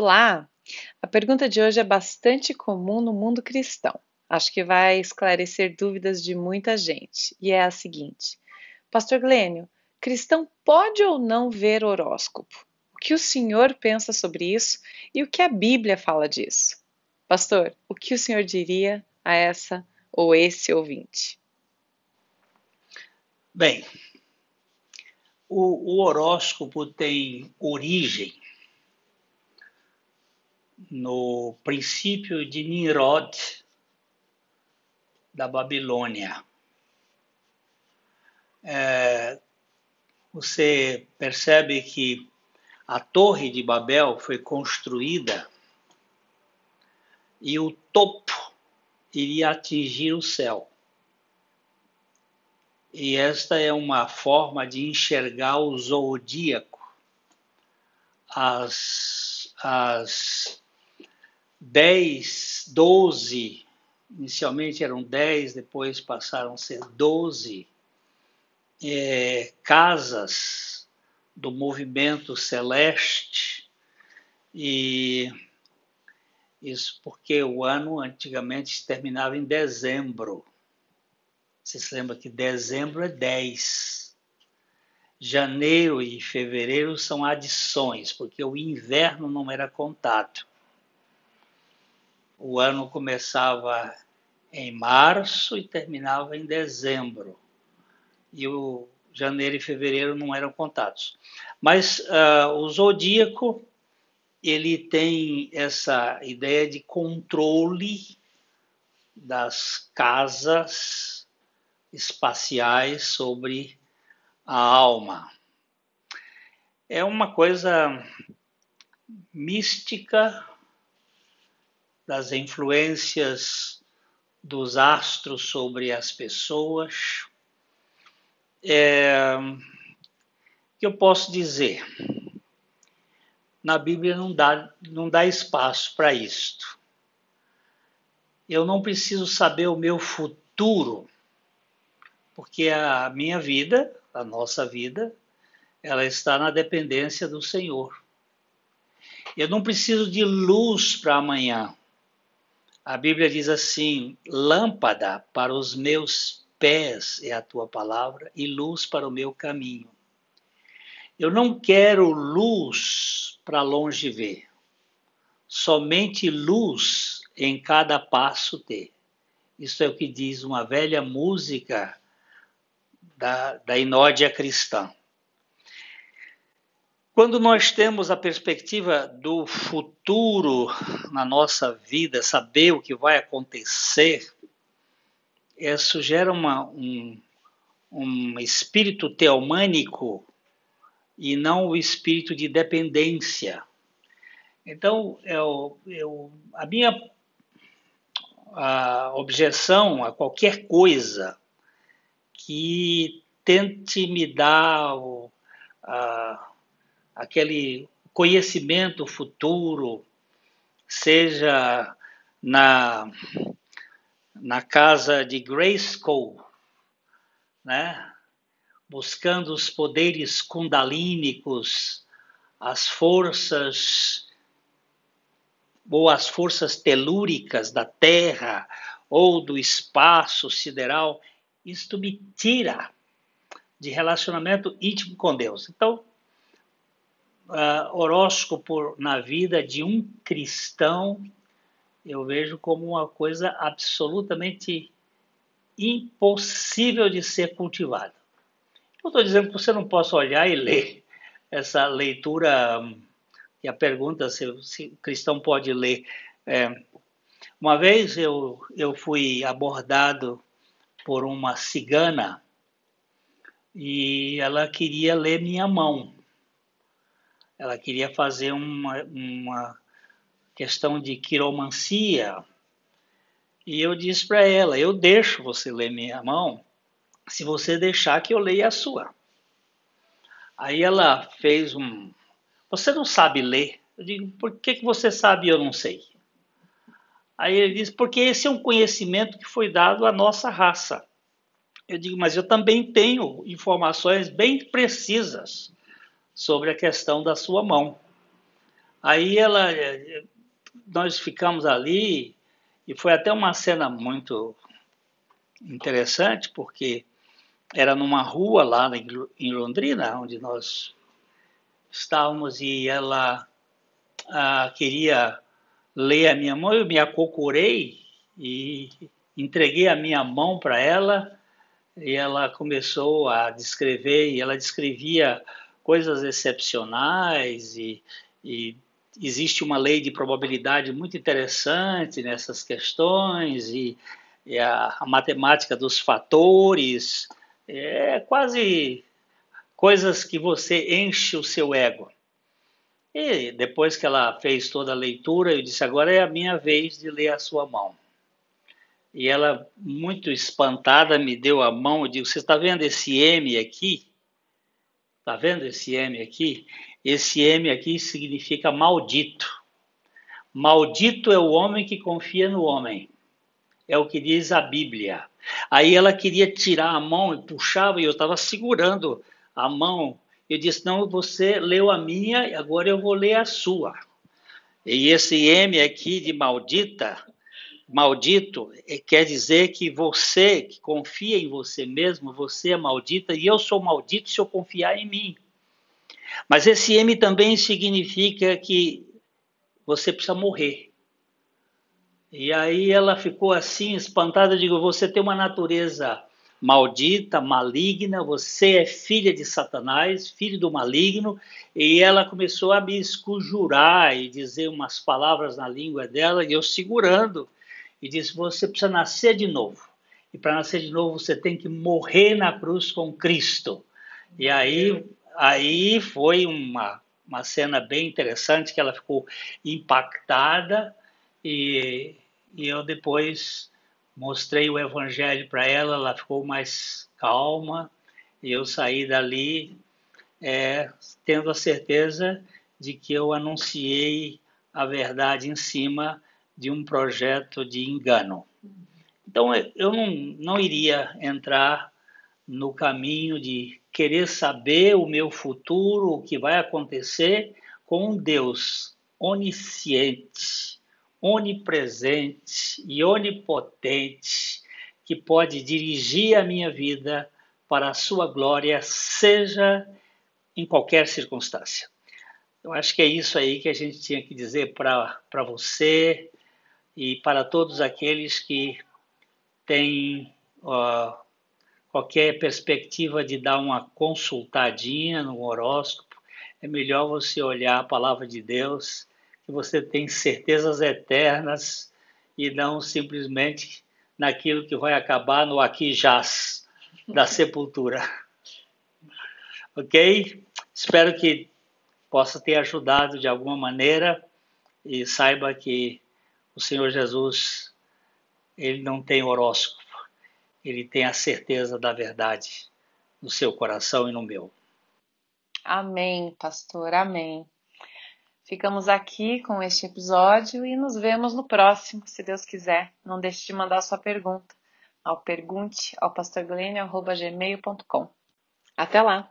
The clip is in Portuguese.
Olá! A pergunta de hoje é bastante comum no mundo cristão. Acho que vai esclarecer dúvidas de muita gente. E é a seguinte: Pastor Glênio, cristão pode ou não ver horóscopo? O que o senhor pensa sobre isso e o que a Bíblia fala disso? Pastor, o que o senhor diria a essa ou esse ouvinte? Bem, o, o horóscopo tem origem no princípio de Nimrod da Babilônia. É, você percebe que a Torre de Babel foi construída e o topo iria atingir o céu. E esta é uma forma de enxergar o zodíaco. As, as 10, 12, inicialmente eram 10, depois passaram a ser 12 é, casas do movimento celeste. E isso porque o ano antigamente terminava em dezembro. Você se lembra que dezembro é 10. Janeiro e fevereiro são adições, porque o inverno não era contado. O ano começava em março e terminava em dezembro. E o janeiro e fevereiro não eram contados. Mas uh, o zodíaco ele tem essa ideia de controle das casas espaciais sobre a alma. É uma coisa mística das influências dos astros sobre as pessoas. É, que eu posso dizer? Na Bíblia não dá, não dá espaço para isto. Eu não preciso saber o meu futuro porque a minha vida, a nossa vida, ela está na dependência do Senhor. Eu não preciso de luz para amanhã. A Bíblia diz assim: lâmpada para os meus pés é a tua palavra e luz para o meu caminho. Eu não quero luz para longe ver, somente luz em cada passo ter. Isso é o que diz uma velha música da, da inódia cristã. Quando nós temos a perspectiva do futuro na nossa vida, saber o que vai acontecer, isso gera uma, um, um espírito teomânico e não o espírito de dependência. Então, eu, eu, a minha a objeção a qualquer coisa que tente me dar o, a, aquele conhecimento futuro, seja na, na casa de Grayskull, né? buscando os poderes kundalínicos, as forças ou as forças telúricas da Terra ou do espaço sideral, isto me tira de relacionamento íntimo com Deus. Então, uh, horóscopo na vida de um cristão, eu vejo como uma coisa absolutamente impossível de ser cultivada. Eu estou dizendo que você não possa olhar e ler essa leitura, e a pergunta se, se o cristão pode ler. É, uma vez eu, eu fui abordado por uma cigana e ela queria ler minha mão. Ela queria fazer uma, uma questão de quiromancia. E eu disse para ela: Eu deixo você ler minha mão se você deixar que eu leia a sua. Aí ela fez um. Você não sabe ler? Eu digo: Por que, que você sabe e eu não sei? Aí ele diz, porque esse é um conhecimento que foi dado à nossa raça. Eu digo, mas eu também tenho informações bem precisas sobre a questão da sua mão. Aí ela, nós ficamos ali e foi até uma cena muito interessante, porque era numa rua lá em Londrina, onde nós estávamos, e ela ah, queria ler a minha mão, eu me acocorei e entreguei a minha mão para ela, e ela começou a descrever, e ela descrevia coisas excepcionais, e, e existe uma lei de probabilidade muito interessante nessas questões, e, e a, a matemática dos fatores, é quase coisas que você enche o seu ego. E depois que ela fez toda a leitura, eu disse: agora é a minha vez de ler a sua mão. E ela, muito espantada, me deu a mão. Eu digo: Você está vendo esse M aqui? Está vendo esse M aqui? Esse M aqui significa maldito. Maldito é o homem que confia no homem. É o que diz a Bíblia. Aí ela queria tirar a mão e puxava, e eu estava segurando a mão. Eu disse: Não, você leu a minha, agora eu vou ler a sua. E esse M aqui de maldita, maldito, é, quer dizer que você que confia em você mesmo, você é maldita e eu sou maldito se eu confiar em mim. Mas esse M também significa que você precisa morrer. E aí ela ficou assim, espantada, digo, você tem uma natureza maldita, maligna, você é filha de Satanás, filho do maligno, e ela começou a me esconjurar e dizer umas palavras na língua dela, e eu segurando, e disse, você precisa nascer de novo, e para nascer de novo você tem que morrer na cruz com Cristo. E aí, aí foi uma, uma cena bem interessante, que ela ficou impactada, e, e eu depois mostrei o evangelho para ela, ela ficou mais calma e eu saí dali é, tendo a certeza de que eu anunciei a verdade em cima de um projeto de engano. Então eu não, não iria entrar no caminho de querer saber o meu futuro, o que vai acontecer com um Deus onisciente, onipresente e onipotente que pode dirigir a minha vida para a sua glória, seja em qualquer circunstância. Eu acho que é isso aí que a gente tinha que dizer para você e para todos aqueles que têm qualquer perspectiva de dar uma consultadinha no horóscopo. É melhor você olhar a palavra de Deus que você tem certezas eternas e não simplesmente naquilo que vai acabar no aqui jaz da sepultura. ok? Espero que possa ter ajudado de alguma maneira e saiba que o Senhor Jesus ele não tem horóscopo, ele tem a certeza da verdade no seu coração e no meu. Amém, pastor, amém. Ficamos aqui com este episódio e nos vemos no próximo, se Deus quiser. Não deixe de mandar sua pergunta ao pergunte ao pastorglênio.gmail.com. Até lá!